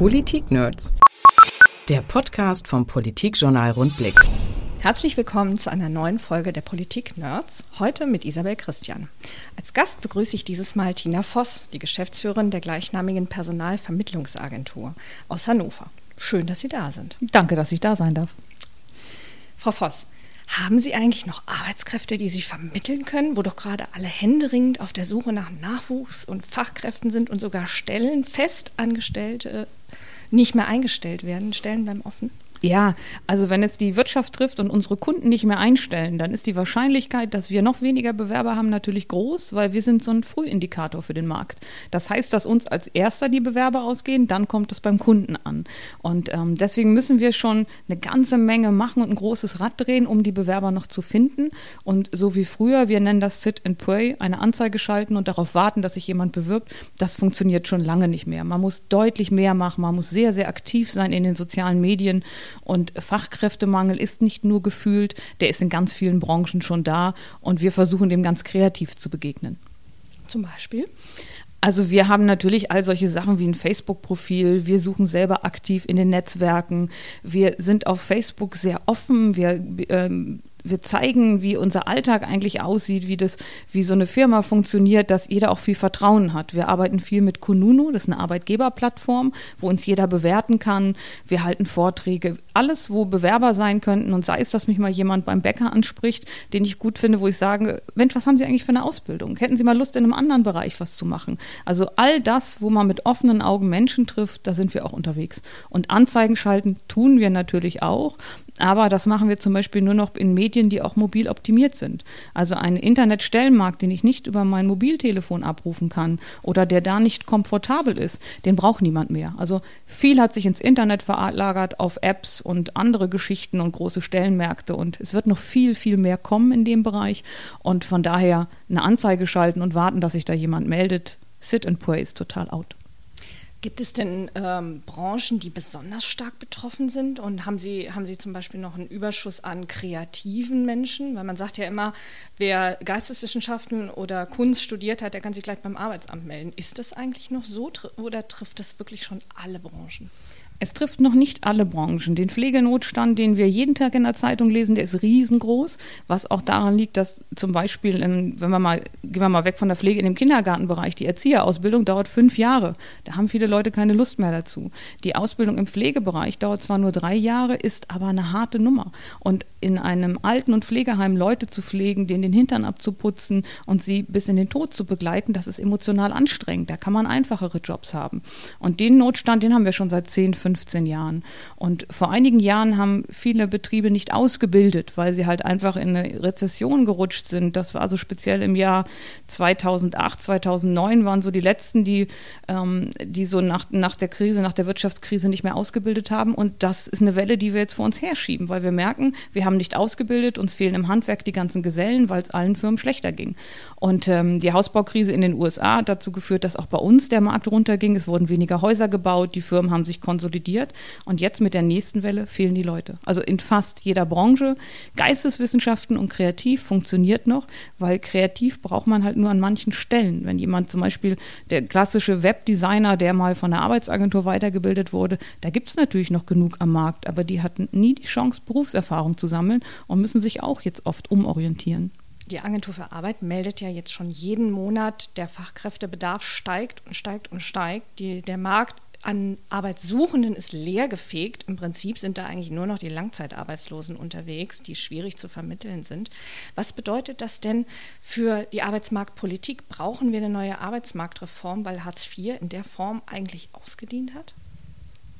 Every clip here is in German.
Politik-Nerds. Der Podcast vom Politikjournal Rundblick. Herzlich willkommen zu einer neuen Folge der Politik Nerds, heute mit Isabel Christian. Als Gast begrüße ich dieses Mal Tina Voss, die Geschäftsführerin der gleichnamigen Personalvermittlungsagentur aus Hannover. Schön, dass Sie da sind. Danke, dass ich da sein darf. Frau Voss, haben Sie eigentlich noch Arbeitskräfte, die Sie vermitteln können, wo doch gerade alle händeringend auf der Suche nach Nachwuchs und Fachkräften sind und sogar Stellen, Festangestellte, nicht mehr eingestellt werden? Stellen bleiben offen? Ja, also wenn es die Wirtschaft trifft und unsere Kunden nicht mehr einstellen, dann ist die Wahrscheinlichkeit, dass wir noch weniger Bewerber haben, natürlich groß, weil wir sind so ein Frühindikator für den Markt. Das heißt, dass uns als erster die Bewerber ausgehen, dann kommt es beim Kunden an. Und ähm, deswegen müssen wir schon eine ganze Menge machen und ein großes Rad drehen, um die Bewerber noch zu finden. Und so wie früher, wir nennen das Sit and Pray, eine Anzeige schalten und darauf warten, dass sich jemand bewirbt, das funktioniert schon lange nicht mehr. Man muss deutlich mehr machen, man muss sehr, sehr aktiv sein in den sozialen Medien und Fachkräftemangel ist nicht nur gefühlt, der ist in ganz vielen Branchen schon da und wir versuchen dem ganz kreativ zu begegnen. Zum Beispiel? Also wir haben natürlich all solche Sachen wie ein Facebook-Profil. Wir suchen selber aktiv in den Netzwerken. Wir sind auf Facebook sehr offen. Wir ähm, wir zeigen, wie unser Alltag eigentlich aussieht, wie das, wie so eine Firma funktioniert, dass jeder auch viel Vertrauen hat. Wir arbeiten viel mit Kununu, das ist eine Arbeitgeberplattform, wo uns jeder bewerten kann. Wir halten Vorträge, alles, wo Bewerber sein könnten und sei es, dass mich mal jemand beim Bäcker anspricht, den ich gut finde, wo ich sage, Mensch, was haben Sie eigentlich für eine Ausbildung? Hätten Sie mal Lust, in einem anderen Bereich was zu machen? Also all das, wo man mit offenen Augen Menschen trifft, da sind wir auch unterwegs. Und Anzeigen schalten tun wir natürlich auch. Aber das machen wir zum Beispiel nur noch in Medien, die auch mobil optimiert sind. Also ein Internetstellenmarkt, den ich nicht über mein Mobiltelefon abrufen kann oder der da nicht komfortabel ist, den braucht niemand mehr. Also viel hat sich ins Internet verlagert auf Apps und andere Geschichten und große Stellenmärkte und es wird noch viel, viel mehr kommen in dem Bereich und von daher eine Anzeige schalten und warten, dass sich da jemand meldet. Sit and pray ist total out. Gibt es denn ähm, Branchen, die besonders stark betroffen sind? Und haben Sie, haben Sie zum Beispiel noch einen Überschuss an kreativen Menschen? Weil man sagt ja immer, wer Geisteswissenschaften oder Kunst studiert hat, der kann sich gleich beim Arbeitsamt melden. Ist das eigentlich noch so oder trifft das wirklich schon alle Branchen? Es trifft noch nicht alle Branchen. Den Pflegenotstand, den wir jeden Tag in der Zeitung lesen, der ist riesengroß, was auch daran liegt, dass zum Beispiel, in, wenn wir mal, gehen wir mal weg von der Pflege in dem Kindergartenbereich, die Erzieherausbildung dauert fünf Jahre. Da haben viele Leute keine Lust mehr dazu. Die Ausbildung im Pflegebereich dauert zwar nur drei Jahre, ist aber eine harte Nummer. Und in einem Alten- und Pflegeheim Leute zu pflegen, denen den Hintern abzuputzen und sie bis in den Tod zu begleiten, das ist emotional anstrengend. Da kann man einfachere Jobs haben. Und den Notstand, den haben wir schon seit 10, 15 15 Jahren. Und vor einigen Jahren haben viele Betriebe nicht ausgebildet, weil sie halt einfach in eine Rezession gerutscht sind. Das war so speziell im Jahr 2008, 2009 waren so die letzten, die, ähm, die so nach, nach der Krise, nach der Wirtschaftskrise nicht mehr ausgebildet haben. Und das ist eine Welle, die wir jetzt vor uns herschieben, weil wir merken, wir haben nicht ausgebildet, uns fehlen im Handwerk die ganzen Gesellen, weil es allen Firmen schlechter ging. Und ähm, die Hausbaukrise in den USA hat dazu geführt, dass auch bei uns der Markt runterging. Es wurden weniger Häuser gebaut, die Firmen haben sich konsolidiert konsolidiert. Und jetzt mit der nächsten Welle fehlen die Leute. Also in fast jeder Branche. Geisteswissenschaften und Kreativ funktioniert noch, weil kreativ braucht man halt nur an manchen Stellen. Wenn jemand zum Beispiel der klassische Webdesigner, der mal von der Arbeitsagentur weitergebildet wurde, da gibt es natürlich noch genug am Markt, aber die hatten nie die Chance, Berufserfahrung zu sammeln und müssen sich auch jetzt oft umorientieren. Die Agentur für Arbeit meldet ja jetzt schon jeden Monat, der Fachkräftebedarf steigt und steigt und steigt. Die, der Markt an Arbeitssuchenden ist leergefegt. Im Prinzip sind da eigentlich nur noch die Langzeitarbeitslosen unterwegs, die schwierig zu vermitteln sind. Was bedeutet das denn für die Arbeitsmarktpolitik? Brauchen wir eine neue Arbeitsmarktreform, weil Hartz IV in der Form eigentlich ausgedient hat?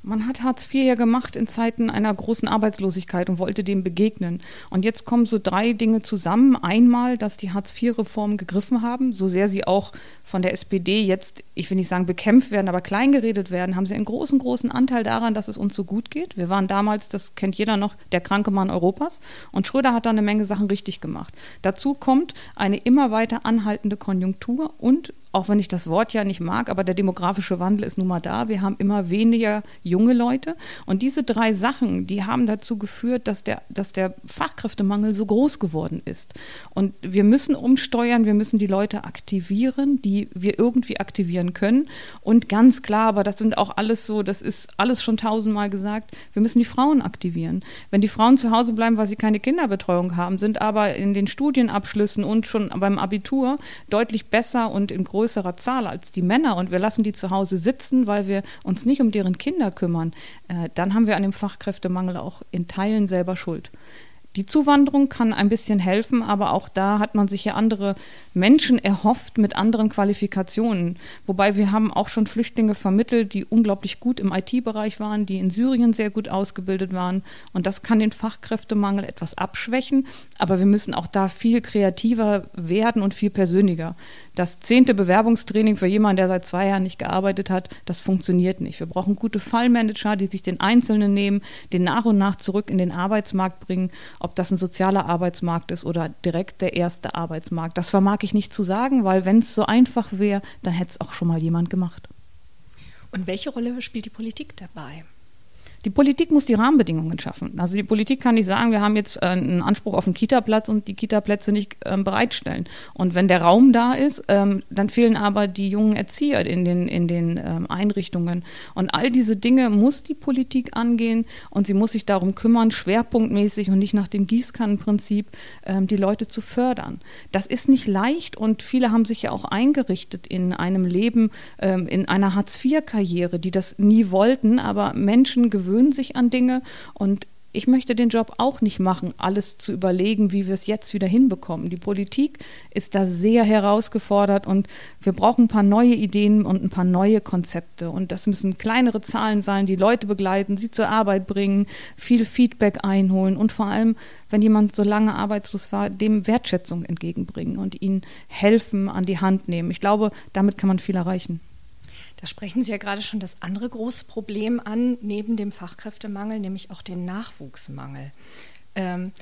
Man hat Hartz IV ja gemacht in Zeiten einer großen Arbeitslosigkeit und wollte dem begegnen. Und jetzt kommen so drei Dinge zusammen. Einmal, dass die Hartz IV-Reformen gegriffen haben, so sehr sie auch von der SPD jetzt, ich will nicht sagen bekämpft werden, aber kleingeredet werden, haben sie einen großen, großen Anteil daran, dass es uns so gut geht. Wir waren damals, das kennt jeder noch, der kranke Mann Europas. Und Schröder hat da eine Menge Sachen richtig gemacht. Dazu kommt eine immer weiter anhaltende Konjunktur und auch wenn ich das Wort ja nicht mag, aber der demografische Wandel ist nun mal da. Wir haben immer weniger junge Leute. Und diese drei Sachen, die haben dazu geführt, dass der, dass der Fachkräftemangel so groß geworden ist. Und wir müssen umsteuern, wir müssen die Leute aktivieren, die wir irgendwie aktivieren können. Und ganz klar, aber das sind auch alles so, das ist alles schon tausendmal gesagt, wir müssen die Frauen aktivieren. Wenn die Frauen zu Hause bleiben, weil sie keine Kinderbetreuung haben, sind aber in den Studienabschlüssen und schon beim Abitur deutlich besser und in größerer Zahl als die Männer und wir lassen die zu Hause sitzen, weil wir uns nicht um deren Kinder kümmern, äh, dann haben wir an dem Fachkräftemangel auch in Teilen selber Schuld. Die Zuwanderung kann ein bisschen helfen, aber auch da hat man sich ja andere Menschen erhofft mit anderen Qualifikationen. Wobei wir haben auch schon Flüchtlinge vermittelt, die unglaublich gut im IT-Bereich waren, die in Syrien sehr gut ausgebildet waren. Und das kann den Fachkräftemangel etwas abschwächen. Aber wir müssen auch da viel kreativer werden und viel persönlicher. Das zehnte Bewerbungstraining für jemanden, der seit zwei Jahren nicht gearbeitet hat, das funktioniert nicht. Wir brauchen gute Fallmanager, die sich den Einzelnen nehmen, den nach und nach zurück in den Arbeitsmarkt bringen ob das ein sozialer Arbeitsmarkt ist oder direkt der erste Arbeitsmarkt. Das vermag ich nicht zu sagen, weil wenn es so einfach wäre, dann hätte es auch schon mal jemand gemacht. Und welche Rolle spielt die Politik dabei? Die Politik muss die Rahmenbedingungen schaffen. Also die Politik kann nicht sagen, wir haben jetzt äh, einen Anspruch auf einen Kita-Platz und die Kita-Plätze nicht ähm, bereitstellen. Und wenn der Raum da ist, ähm, dann fehlen aber die jungen Erzieher in den, in den ähm, Einrichtungen. Und all diese Dinge muss die Politik angehen und sie muss sich darum kümmern, schwerpunktmäßig und nicht nach dem Gießkannenprinzip die Leute zu fördern. Das ist nicht leicht und viele haben sich ja auch eingerichtet in einem Leben, in einer Hartz-IV-Karriere, die das nie wollten, aber Menschen gewöhnt gewöhnen sich an Dinge und ich möchte den Job auch nicht machen, alles zu überlegen, wie wir es jetzt wieder hinbekommen. Die Politik ist da sehr herausgefordert und wir brauchen ein paar neue Ideen und ein paar neue Konzepte. Und das müssen kleinere Zahlen sein, die Leute begleiten, sie zur Arbeit bringen, viel Feedback einholen und vor allem, wenn jemand so lange arbeitslos war, dem Wertschätzung entgegenbringen und ihnen helfen, an die Hand nehmen. Ich glaube, damit kann man viel erreichen. Da sprechen Sie ja gerade schon das andere große Problem an, neben dem Fachkräftemangel, nämlich auch den Nachwuchsmangel. Ähm,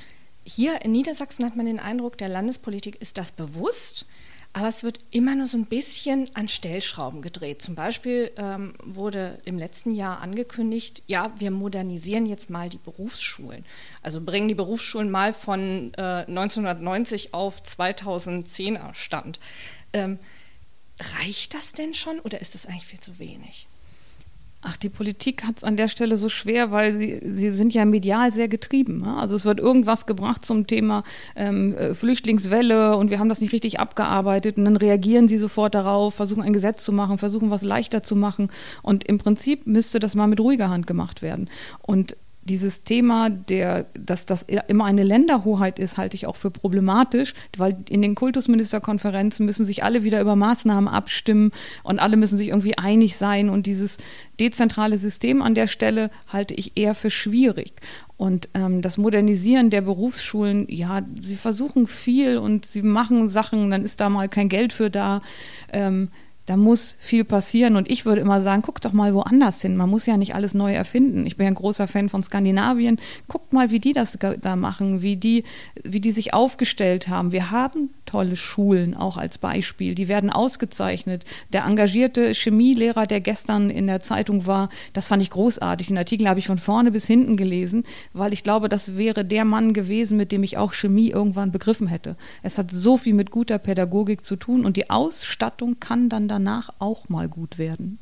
hier in Niedersachsen hat man den Eindruck, der Landespolitik ist das bewusst, aber es wird immer nur so ein bisschen an Stellschrauben gedreht. Zum Beispiel ähm, wurde im letzten Jahr angekündigt, ja, wir modernisieren jetzt mal die Berufsschulen. Also bringen die Berufsschulen mal von äh, 1990 auf 2010er Stand. Ähm, Reicht das denn schon oder ist das eigentlich viel zu wenig? Ach, die Politik hat es an der Stelle so schwer, weil sie, sie sind ja medial sehr getrieben. Ne? Also es wird irgendwas gebracht zum Thema ähm, äh, Flüchtlingswelle und wir haben das nicht richtig abgearbeitet und dann reagieren sie sofort darauf, versuchen ein Gesetz zu machen, versuchen was leichter zu machen und im Prinzip müsste das mal mit ruhiger Hand gemacht werden. Und dieses Thema, der, dass das immer eine Länderhoheit ist, halte ich auch für problematisch, weil in den Kultusministerkonferenzen müssen sich alle wieder über Maßnahmen abstimmen und alle müssen sich irgendwie einig sein. Und dieses dezentrale System an der Stelle halte ich eher für schwierig. Und ähm, das Modernisieren der Berufsschulen, ja, sie versuchen viel und sie machen Sachen, dann ist da mal kein Geld für da. Ähm, da muss viel passieren. Und ich würde immer sagen, guck doch mal woanders hin. Man muss ja nicht alles neu erfinden. Ich bin ja ein großer Fan von Skandinavien. Guckt mal, wie die das da machen, wie die, wie die sich aufgestellt haben. Wir haben tolle Schulen auch als Beispiel. Die werden ausgezeichnet. Der engagierte Chemielehrer, der gestern in der Zeitung war, das fand ich großartig. Den Artikel habe ich von vorne bis hinten gelesen, weil ich glaube, das wäre der Mann gewesen, mit dem ich auch Chemie irgendwann begriffen hätte. Es hat so viel mit guter Pädagogik zu tun und die Ausstattung kann dann da danach auch mal gut werden.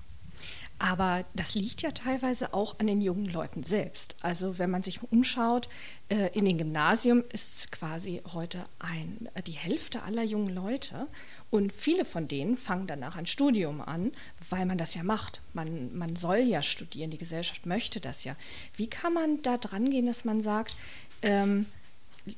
Aber das liegt ja teilweise auch an den jungen Leuten selbst. Also wenn man sich umschaut, äh, in den Gymnasien ist quasi heute ein, die Hälfte aller jungen Leute und viele von denen fangen danach ein Studium an, weil man das ja macht. Man, man soll ja studieren, die Gesellschaft möchte das ja. Wie kann man da dran gehen, dass man sagt, ähm,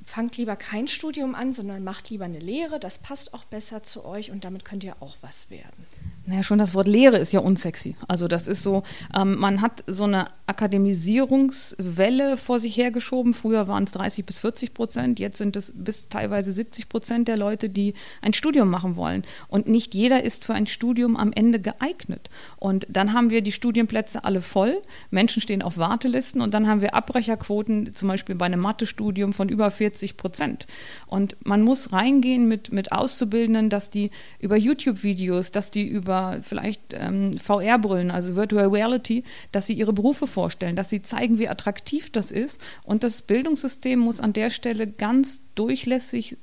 fangt lieber kein Studium an, sondern macht lieber eine Lehre, das passt auch besser zu euch und damit könnt ihr auch was werden. Naja, schon das Wort Lehre ist ja unsexy. Also das ist so, ähm, man hat so eine Akademisierungswelle vor sich hergeschoben. Früher waren es 30 bis 40 Prozent, jetzt sind es bis teilweise 70 Prozent der Leute, die ein Studium machen wollen. Und nicht jeder ist für ein Studium am Ende geeignet. Und dann haben wir die Studienplätze alle voll, Menschen stehen auf Wartelisten und dann haben wir Abbrecherquoten, zum Beispiel bei einem Mathestudium von über 40 Prozent. Und man muss reingehen mit, mit Auszubildenden, dass die über YouTube-Videos, dass die über über vielleicht ähm, VR-Brillen, also Virtual Reality, dass sie ihre Berufe vorstellen, dass sie zeigen, wie attraktiv das ist. Und das Bildungssystem muss an der Stelle ganz durchlässig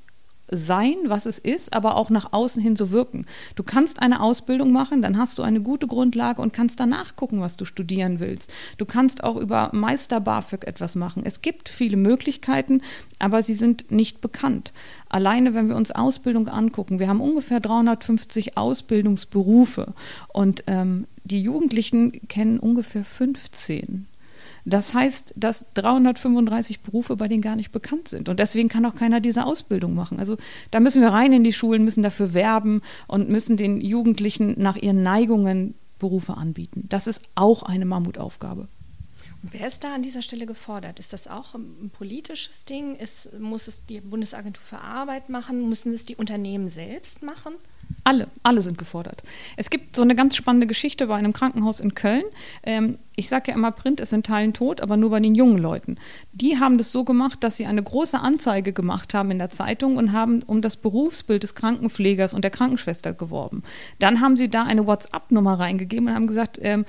sein, was es ist, aber auch nach außen hin so wirken. Du kannst eine Ausbildung machen, dann hast du eine gute Grundlage und kannst danach gucken, was du studieren willst. Du kannst auch über Meister BAföG etwas machen. Es gibt viele Möglichkeiten, aber sie sind nicht bekannt. Alleine, wenn wir uns Ausbildung angucken, wir haben ungefähr 350 Ausbildungsberufe und ähm, die Jugendlichen kennen ungefähr 15. Das heißt, dass 335 Berufe bei denen gar nicht bekannt sind. Und deswegen kann auch keiner diese Ausbildung machen. Also da müssen wir rein in die Schulen, müssen dafür werben und müssen den Jugendlichen nach ihren Neigungen Berufe anbieten. Das ist auch eine Mammutaufgabe. Und wer ist da an dieser Stelle gefordert? Ist das auch ein politisches Ding? Ist, muss es die Bundesagentur für Arbeit machen? Müssen es die Unternehmen selbst machen? Alle, alle sind gefordert. Es gibt so eine ganz spannende Geschichte bei einem Krankenhaus in Köln. Ähm, ich sage ja immer, Print ist in Teilen tot, aber nur bei den jungen Leuten. Die haben das so gemacht, dass sie eine große Anzeige gemacht haben in der Zeitung und haben um das Berufsbild des Krankenpflegers und der Krankenschwester geworben. Dann haben sie da eine WhatsApp-Nummer reingegeben und haben gesagt, ähm,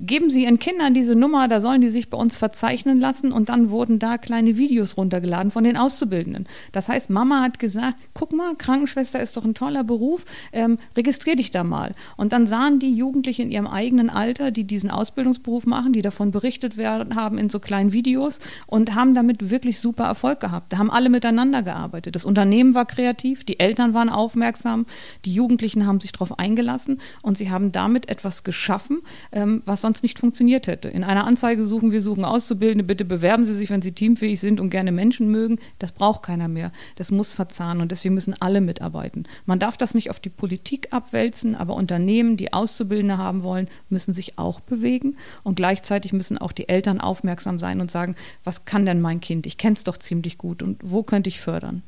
geben Sie Ihren Kindern diese Nummer, da sollen die sich bei uns verzeichnen lassen und dann wurden da kleine Videos runtergeladen von den Auszubildenden. Das heißt, Mama hat gesagt, guck mal, Krankenschwester ist doch ein toller Beruf, ähm, registrier dich da mal. Und dann sahen die Jugendlichen in ihrem eigenen Alter, die diesen Ausbildungsberuf machen, die davon berichtet werden haben in so kleinen Videos und haben damit wirklich super Erfolg gehabt. Da haben alle miteinander gearbeitet. Das Unternehmen war kreativ, die Eltern waren aufmerksam, die Jugendlichen haben sich darauf eingelassen und sie haben damit etwas geschaffen, ähm, was sonst nicht funktioniert hätte. In einer Anzeige suchen wir suchen Auszubildende, bitte bewerben Sie sich, wenn Sie teamfähig sind und gerne Menschen mögen. Das braucht keiner mehr. Das muss verzahnen und deswegen müssen alle mitarbeiten. Man darf das nicht auf die Politik abwälzen, aber Unternehmen, die Auszubildende haben wollen, müssen sich auch bewegen und gleichzeitig müssen auch die Eltern aufmerksam sein und sagen, was kann denn mein Kind? Ich kenne es doch ziemlich gut und wo könnte ich fördern?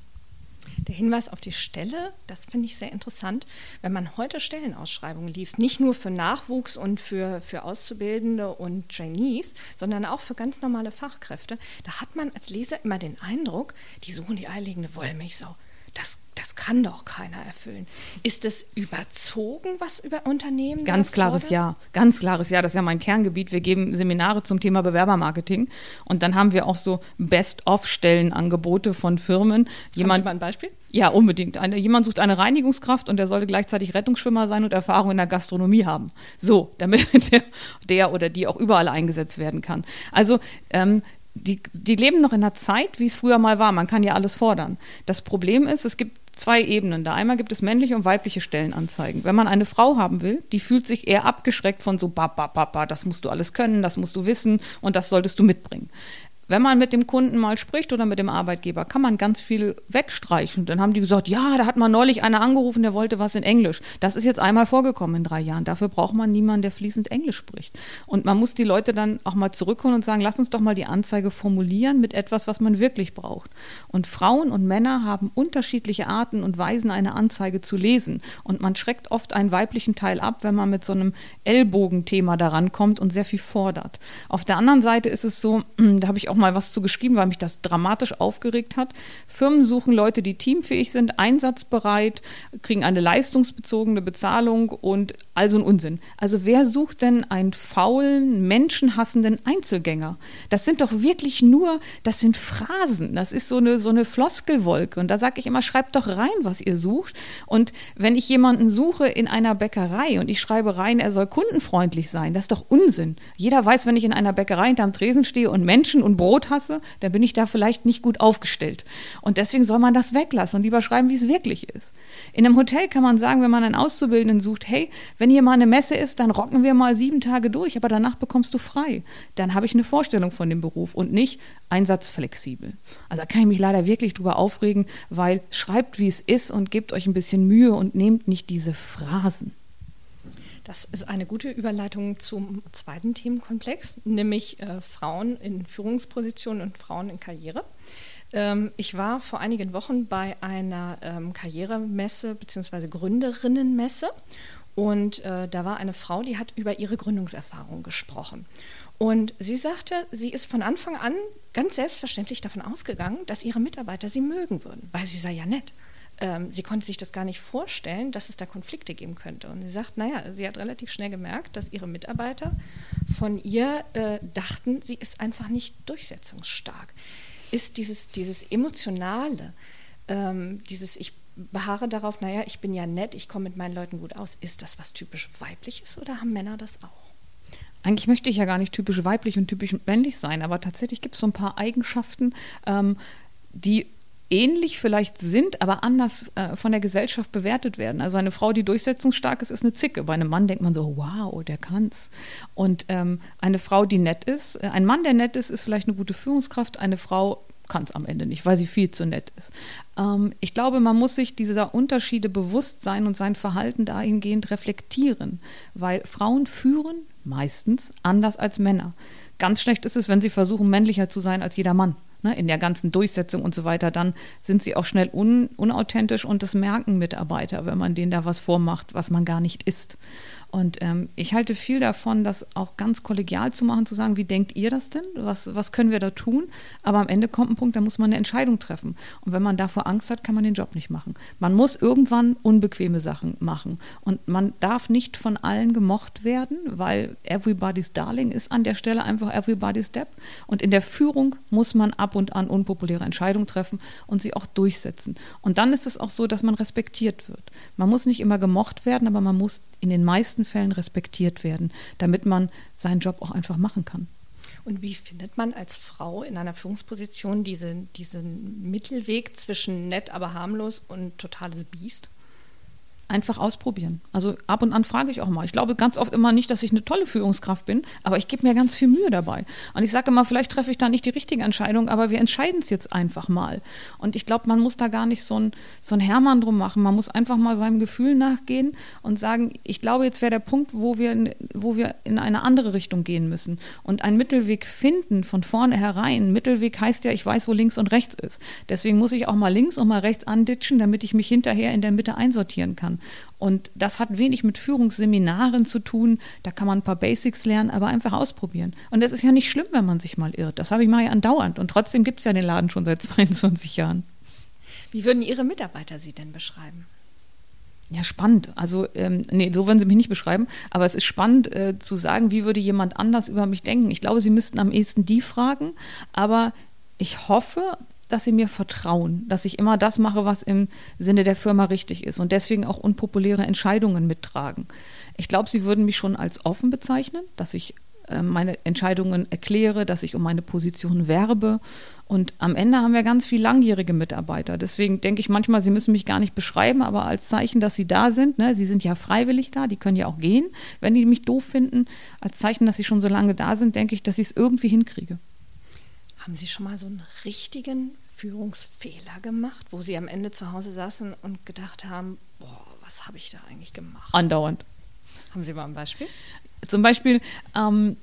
Der Hinweis auf die Stelle, das finde ich sehr interessant. Wenn man heute Stellenausschreibungen liest, nicht nur für Nachwuchs und für, für Auszubildende und Trainees, sondern auch für ganz normale Fachkräfte, da hat man als Leser immer den Eindruck, die suchen die eierlegende Wollmilchsau. Das das kann doch keiner erfüllen. Ist es überzogen, was über Unternehmen? Ganz klares Ja, ganz klares Ja. Das ist ja mein Kerngebiet. Wir geben Seminare zum Thema Bewerbermarketing und dann haben wir auch so Best-of-Stellenangebote von Firmen. Jemand, Haben Sie mal ein Beispiel? Ja, unbedingt. Eine, jemand sucht eine Reinigungskraft und der sollte gleichzeitig Rettungsschwimmer sein und Erfahrung in der Gastronomie haben. So, damit der, der oder die auch überall eingesetzt werden kann. Also ähm, die, die leben noch in einer Zeit, wie es früher mal war. Man kann ja alles fordern. Das Problem ist, es gibt zwei Ebenen. Da einmal gibt es männliche und weibliche Stellenanzeigen. Wenn man eine Frau haben will, die fühlt sich eher abgeschreckt von so, ba, ba, ba, ba, das musst du alles können, das musst du wissen und das solltest du mitbringen. Wenn man mit dem Kunden mal spricht oder mit dem Arbeitgeber, kann man ganz viel wegstreichen. Dann haben die gesagt, ja, da hat man neulich einer angerufen, der wollte was in Englisch. Das ist jetzt einmal vorgekommen in drei Jahren. Dafür braucht man niemanden, der fließend Englisch spricht. Und man muss die Leute dann auch mal zurückholen und sagen, lass uns doch mal die Anzeige formulieren mit etwas, was man wirklich braucht. Und Frauen und Männer haben unterschiedliche Arten und Weisen, eine Anzeige zu lesen. Und man schreckt oft einen weiblichen Teil ab, wenn man mit so einem Ellbogenthema daran kommt und sehr viel fordert. Auf der anderen Seite ist es so, da habe ich auch mal was zu geschrieben, weil mich das dramatisch aufgeregt hat. Firmen suchen Leute, die teamfähig sind, einsatzbereit, kriegen eine leistungsbezogene Bezahlung und also ein Unsinn. Also wer sucht denn einen faulen, menschenhassenden Einzelgänger? Das sind doch wirklich nur, das sind Phrasen. Das ist so eine, so eine Floskelwolke. Und da sage ich immer, schreibt doch rein, was ihr sucht. Und wenn ich jemanden suche in einer Bäckerei und ich schreibe rein, er soll kundenfreundlich sein, das ist doch Unsinn. Jeder weiß, wenn ich in einer Bäckerei hinterm Tresen stehe und Menschen und Brot hasse, dann bin ich da vielleicht nicht gut aufgestellt. Und deswegen soll man das weglassen und lieber schreiben, wie es wirklich ist. In einem Hotel kann man sagen, wenn man einen Auszubildenden sucht, hey, wenn hier mal eine Messe ist, dann rocken wir mal sieben Tage durch, aber danach bekommst du frei. Dann habe ich eine Vorstellung von dem Beruf und nicht einsatzflexibel. Also da kann ich mich leider wirklich drüber aufregen, weil schreibt, wie es ist und gebt euch ein bisschen Mühe und nehmt nicht diese Phrasen. Das ist eine gute Überleitung zum zweiten Themenkomplex, nämlich äh, Frauen in Führungspositionen und Frauen in Karriere. Ähm, ich war vor einigen Wochen bei einer ähm, Karrieremesse bzw. Gründerinnenmesse und äh, da war eine Frau, die hat über ihre Gründungserfahrung gesprochen. Und sie sagte, sie ist von Anfang an ganz selbstverständlich davon ausgegangen, dass ihre Mitarbeiter sie mögen würden, weil sie sei ja nett. Ähm, sie konnte sich das gar nicht vorstellen, dass es da Konflikte geben könnte. Und sie sagt, naja, sie hat relativ schnell gemerkt, dass ihre Mitarbeiter von ihr äh, dachten, sie ist einfach nicht durchsetzungsstark. Ist dieses, dieses Emotionale, ähm, dieses Ich beharre darauf, naja, ich bin ja nett, ich komme mit meinen Leuten gut aus, ist das was typisch weibliches oder haben Männer das auch? Eigentlich möchte ich ja gar nicht typisch weiblich und typisch männlich sein, aber tatsächlich gibt es so ein paar Eigenschaften, ähm, die ähnlich vielleicht sind, aber anders äh, von der Gesellschaft bewertet werden. Also eine Frau, die durchsetzungsstark ist, ist eine Zicke. Bei einem Mann denkt man so, wow, der kann's. Und ähm, eine Frau, die nett ist, äh, ein Mann, der nett ist, ist vielleicht eine gute Führungskraft. Eine Frau kann es am Ende nicht, weil sie viel zu nett ist. Ähm, ich glaube, man muss sich dieser Unterschiede bewusst sein und sein Verhalten dahingehend reflektieren, weil Frauen führen meistens anders als Männer. Ganz schlecht ist es, wenn sie versuchen, männlicher zu sein als jeder Mann ne, in der ganzen Durchsetzung und so weiter, dann sind sie auch schnell un, unauthentisch und das merken Mitarbeiter, wenn man denen da was vormacht, was man gar nicht ist. Und ähm, ich halte viel davon, das auch ganz kollegial zu machen, zu sagen, wie denkt ihr das denn? Was, was können wir da tun? Aber am Ende kommt ein Punkt, da muss man eine Entscheidung treffen. Und wenn man davor Angst hat, kann man den Job nicht machen. Man muss irgendwann unbequeme Sachen machen. Und man darf nicht von allen gemocht werden, weil everybody's darling ist an der Stelle einfach everybody's step. Und in der Führung muss man ab und an unpopuläre Entscheidungen treffen und sie auch durchsetzen. Und dann ist es auch so, dass man respektiert wird. Man muss nicht immer gemocht werden, aber man muss in den meisten Fällen respektiert werden, damit man seinen Job auch einfach machen kann. Und wie findet man als Frau in einer Führungsposition diese, diesen Mittelweg zwischen nett, aber harmlos und totales Biest? Einfach ausprobieren. Also ab und an frage ich auch mal. Ich glaube ganz oft immer nicht, dass ich eine tolle Führungskraft bin, aber ich gebe mir ganz viel Mühe dabei. Und ich sage immer, vielleicht treffe ich da nicht die richtige Entscheidung, aber wir entscheiden es jetzt einfach mal. Und ich glaube, man muss da gar nicht so ein, so ein Hermann drum machen. Man muss einfach mal seinem Gefühl nachgehen und sagen, ich glaube, jetzt wäre der Punkt, wo wir, wo wir in eine andere Richtung gehen müssen. Und einen Mittelweg finden von vorne herein. Mittelweg heißt ja, ich weiß, wo links und rechts ist. Deswegen muss ich auch mal links und mal rechts anditschen, damit ich mich hinterher in der Mitte einsortieren kann. Und das hat wenig mit Führungsseminaren zu tun. Da kann man ein paar Basics lernen, aber einfach ausprobieren. Und es ist ja nicht schlimm, wenn man sich mal irrt. Das habe ich mal ja andauernd. Und trotzdem gibt es ja den Laden schon seit 22 Jahren. Wie würden Ihre Mitarbeiter Sie denn beschreiben? Ja, spannend. Also, ähm, nee, so würden Sie mich nicht beschreiben, aber es ist spannend äh, zu sagen, wie würde jemand anders über mich denken. Ich glaube, Sie müssten am ehesten die fragen, aber ich hoffe, dass sie mir vertrauen, dass ich immer das mache, was im Sinne der Firma richtig ist und deswegen auch unpopuläre Entscheidungen mittragen. Ich glaube, sie würden mich schon als offen bezeichnen, dass ich äh, meine Entscheidungen erkläre, dass ich um meine Position werbe. Und am Ende haben wir ganz viele langjährige Mitarbeiter. Deswegen denke ich manchmal, sie müssen mich gar nicht beschreiben, aber als Zeichen, dass sie da sind. Ne? Sie sind ja freiwillig da, die können ja auch gehen, wenn die mich doof finden. Als Zeichen, dass sie schon so lange da sind, denke ich, dass ich es irgendwie hinkriege. Haben Sie schon mal so einen richtigen Führungsfehler gemacht, wo Sie am Ende zu Hause saßen und gedacht haben, boah, was habe ich da eigentlich gemacht? Andauernd. Haben Sie mal ein Beispiel? Zum Beispiel, ähm,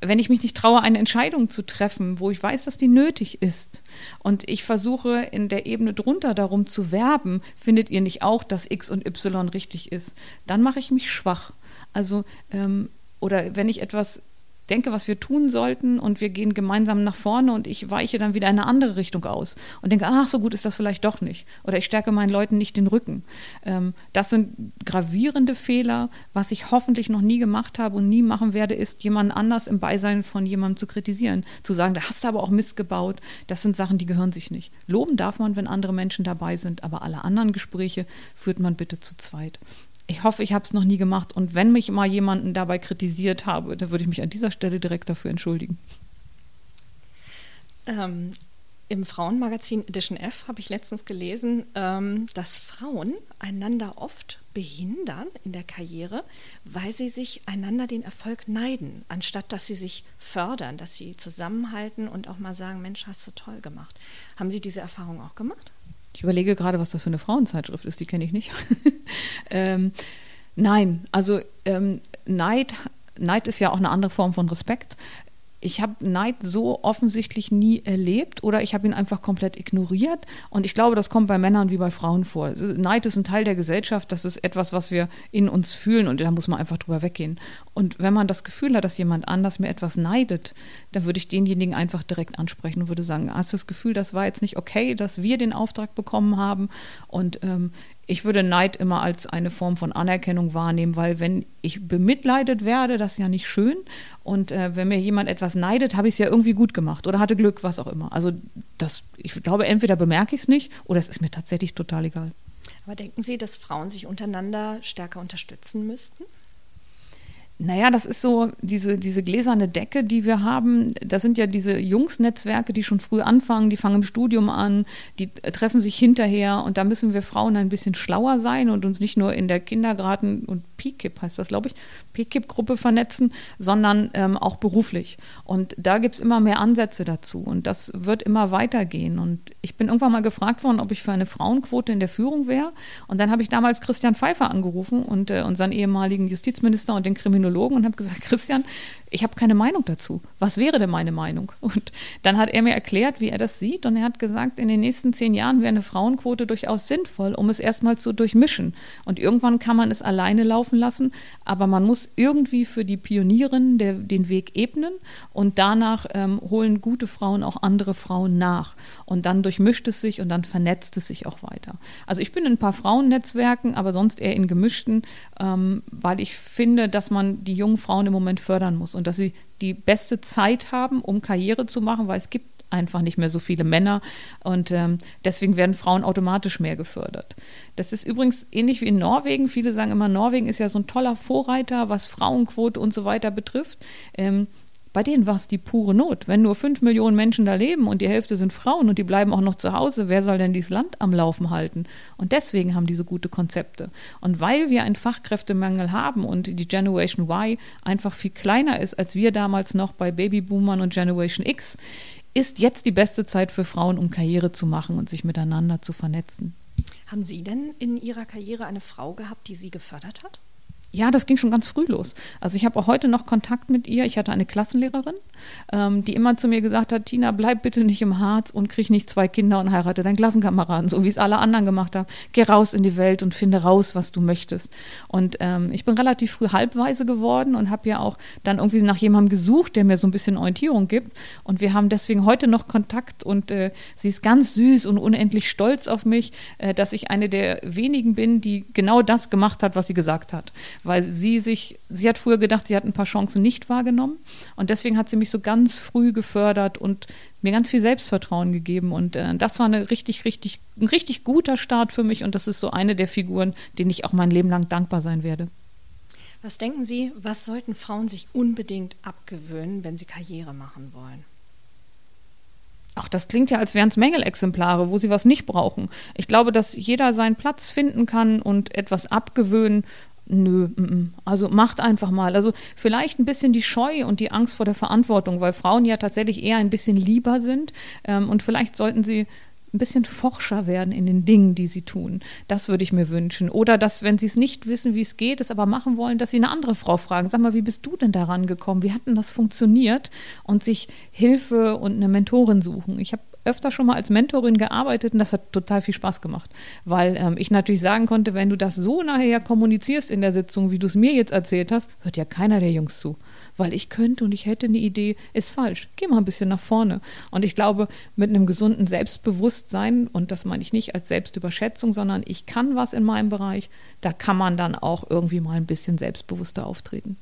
wenn ich mich nicht traue, eine Entscheidung zu treffen, wo ich weiß, dass die nötig ist und ich versuche in der Ebene drunter darum zu werben, findet ihr nicht auch, dass X und Y richtig ist, dann mache ich mich schwach. Also, ähm, oder wenn ich etwas denke, was wir tun sollten und wir gehen gemeinsam nach vorne und ich weiche dann wieder in eine andere Richtung aus und denke, ach, so gut ist das vielleicht doch nicht. Oder ich stärke meinen Leuten nicht den Rücken. Ähm, das sind gravierende Fehler. Was ich hoffentlich noch nie gemacht habe und nie machen werde, ist, jemanden anders im Beisein von jemandem zu kritisieren. Zu sagen, da hast du aber auch Mist gebaut. Das sind Sachen, die gehören sich nicht. Loben darf man, wenn andere Menschen dabei sind, aber alle anderen Gespräche führt man bitte zu zweit ich hoffe, ich habe es noch nie gemacht. Und wenn mich mal jemanden dabei kritisiert habe, dann würde ich mich an dieser Stelle direkt dafür entschuldigen. Ähm, Im Frauenmagazin Edition F habe ich letztens gelesen, ähm, dass Frauen einander oft behindern in der Karriere, weil sie sich einander den Erfolg neiden, anstatt dass sie sich fördern, dass sie zusammenhalten und auch mal sagen, Mensch, hast du toll gemacht. Haben Sie diese Erfahrung auch gemacht? Ich überlege gerade, was das für eine Frauenzeitschrift ist, die kenne ich nicht. ähm, Nein, also ähm, Neid, Neid ist ja auch eine andere Form von Respekt ich habe Neid so offensichtlich nie erlebt oder ich habe ihn einfach komplett ignoriert. Und ich glaube, das kommt bei Männern wie bei Frauen vor. Neid ist ein Teil der Gesellschaft, das ist etwas, was wir in uns fühlen und da muss man einfach drüber weggehen. Und wenn man das Gefühl hat, dass jemand anders mir etwas neidet, dann würde ich denjenigen einfach direkt ansprechen und würde sagen, hast du das Gefühl, das war jetzt nicht okay, dass wir den Auftrag bekommen haben? Und ähm, ich würde Neid immer als eine Form von Anerkennung wahrnehmen, weil wenn ich bemitleidet werde, das ist ja nicht schön. Und äh, wenn mir jemand etwas neidet, habe ich es ja irgendwie gut gemacht oder hatte Glück, was auch immer. Also das, ich glaube, entweder bemerke ich es nicht oder es ist mir tatsächlich total egal. Aber denken Sie, dass Frauen sich untereinander stärker unterstützen müssten? Naja, das ist so diese, diese gläserne Decke, die wir haben. Das sind ja diese Jungsnetzwerke, die schon früh anfangen, die fangen im Studium an, die treffen sich hinterher und da müssen wir Frauen ein bisschen schlauer sein und uns nicht nur in der Kindergarten- und PKIP heißt das, glaube ich, PKIP-Gruppe vernetzen, sondern ähm, auch beruflich. Und da gibt es immer mehr Ansätze dazu und das wird immer weitergehen. Und ich bin irgendwann mal gefragt worden, ob ich für eine Frauenquote in der Führung wäre. Und dann habe ich damals Christian Pfeiffer angerufen und äh, unseren ehemaligen Justizminister und den Kriminologen und habe gesagt, Christian, ich habe keine Meinung dazu. Was wäre denn meine Meinung? Und dann hat er mir erklärt, wie er das sieht. Und er hat gesagt, in den nächsten zehn Jahren wäre eine Frauenquote durchaus sinnvoll, um es erstmal zu durchmischen. Und irgendwann kann man es alleine laufen lassen, aber man muss irgendwie für die Pionierinnen der, den Weg ebnen und danach ähm, holen gute Frauen auch andere Frauen nach. Und dann durchmischt es sich und dann vernetzt es sich auch weiter. Also ich bin in ein paar Frauennetzwerken, aber sonst eher in gemischten, ähm, weil ich finde, dass man die jungen Frauen im Moment fördern muss. Und und dass sie die beste Zeit haben, um Karriere zu machen, weil es gibt einfach nicht mehr so viele Männer und ähm, deswegen werden Frauen automatisch mehr gefördert. Das ist übrigens ähnlich wie in Norwegen. Viele sagen immer, Norwegen ist ja so ein toller Vorreiter, was Frauenquote und so weiter betrifft. Ähm, bei denen war es die pure Not. Wenn nur fünf Millionen Menschen da leben und die Hälfte sind Frauen und die bleiben auch noch zu Hause, wer soll denn dieses Land am Laufen halten? Und deswegen haben die so gute Konzepte. Und weil wir einen Fachkräftemangel haben und die Generation Y einfach viel kleiner ist, als wir damals noch bei Babyboomern und Generation X, ist jetzt die beste Zeit für Frauen, um Karriere zu machen und sich miteinander zu vernetzen. Haben Sie denn in Ihrer Karriere eine Frau gehabt, die Sie gefördert hat? Ja, das ging schon ganz früh los. Also ich habe auch heute noch Kontakt mit ihr. Ich hatte eine Klassenlehrerin, ähm, die immer zu mir gesagt hat, Tina, bleib bitte nicht im Harz und krieg nicht zwei Kinder und heirate deinen Klassenkameraden, so wie es alle anderen gemacht haben. Geh raus in die Welt und finde raus, was du möchtest. Und ähm, ich bin relativ früh halbweise geworden und habe ja auch dann irgendwie nach jemandem gesucht, der mir so ein bisschen Orientierung gibt. Und wir haben deswegen heute noch Kontakt und äh, sie ist ganz süß und unendlich stolz auf mich, äh, dass ich eine der wenigen bin, die genau das gemacht hat, was sie gesagt hat weil sie sich, sie hat früher gedacht, sie hat ein paar Chancen nicht wahrgenommen und deswegen hat sie mich so ganz früh gefördert und mir ganz viel Selbstvertrauen gegeben und äh, das war eine richtig, richtig, ein richtig guter Start für mich und das ist so eine der Figuren, denen ich auch mein Leben lang dankbar sein werde. Was denken Sie, was sollten Frauen sich unbedingt abgewöhnen, wenn sie Karriere machen wollen? Ach, das klingt ja, als wären es Mängelexemplare, wo sie was nicht brauchen. Ich glaube, dass jeder seinen Platz finden kann und etwas abgewöhnen, Nö, m -m. also macht einfach mal. Also vielleicht ein bisschen die Scheu und die Angst vor der Verantwortung, weil Frauen ja tatsächlich eher ein bisschen lieber sind ähm, und vielleicht sollten sie ein bisschen forscher werden in den Dingen, die sie tun. Das würde ich mir wünschen. Oder dass, wenn sie es nicht wissen, wie es geht, es aber machen wollen, dass sie eine andere Frau fragen. Sag mal, wie bist du denn daran gekommen? Wie hat denn das funktioniert? Und sich Hilfe und eine Mentorin suchen. Ich habe öfter schon mal als Mentorin gearbeitet und das hat total viel Spaß gemacht, weil ähm, ich natürlich sagen konnte, wenn du das so nachher kommunizierst in der Sitzung, wie du es mir jetzt erzählt hast, hört ja keiner der Jungs zu. Weil ich könnte und ich hätte eine Idee, ist falsch. Geh mal ein bisschen nach vorne. Und ich glaube, mit einem gesunden Selbstbewusstsein, und das meine ich nicht als Selbstüberschätzung, sondern ich kann was in meinem Bereich, da kann man dann auch irgendwie mal ein bisschen selbstbewusster auftreten.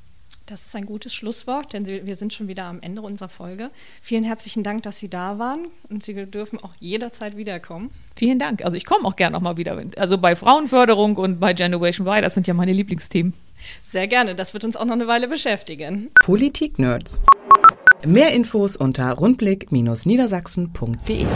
Das ist ein gutes Schlusswort, denn wir sind schon wieder am Ende unserer Folge. Vielen herzlichen Dank, dass Sie da waren und Sie dürfen auch jederzeit wiederkommen. Vielen Dank. Also ich komme auch gerne nochmal wieder. Also bei Frauenförderung und bei Generation Y, das sind ja meine Lieblingsthemen. Sehr gerne, das wird uns auch noch eine Weile beschäftigen. Politik-Nerds. Mehr Infos unter rundblick-niedersachsen.de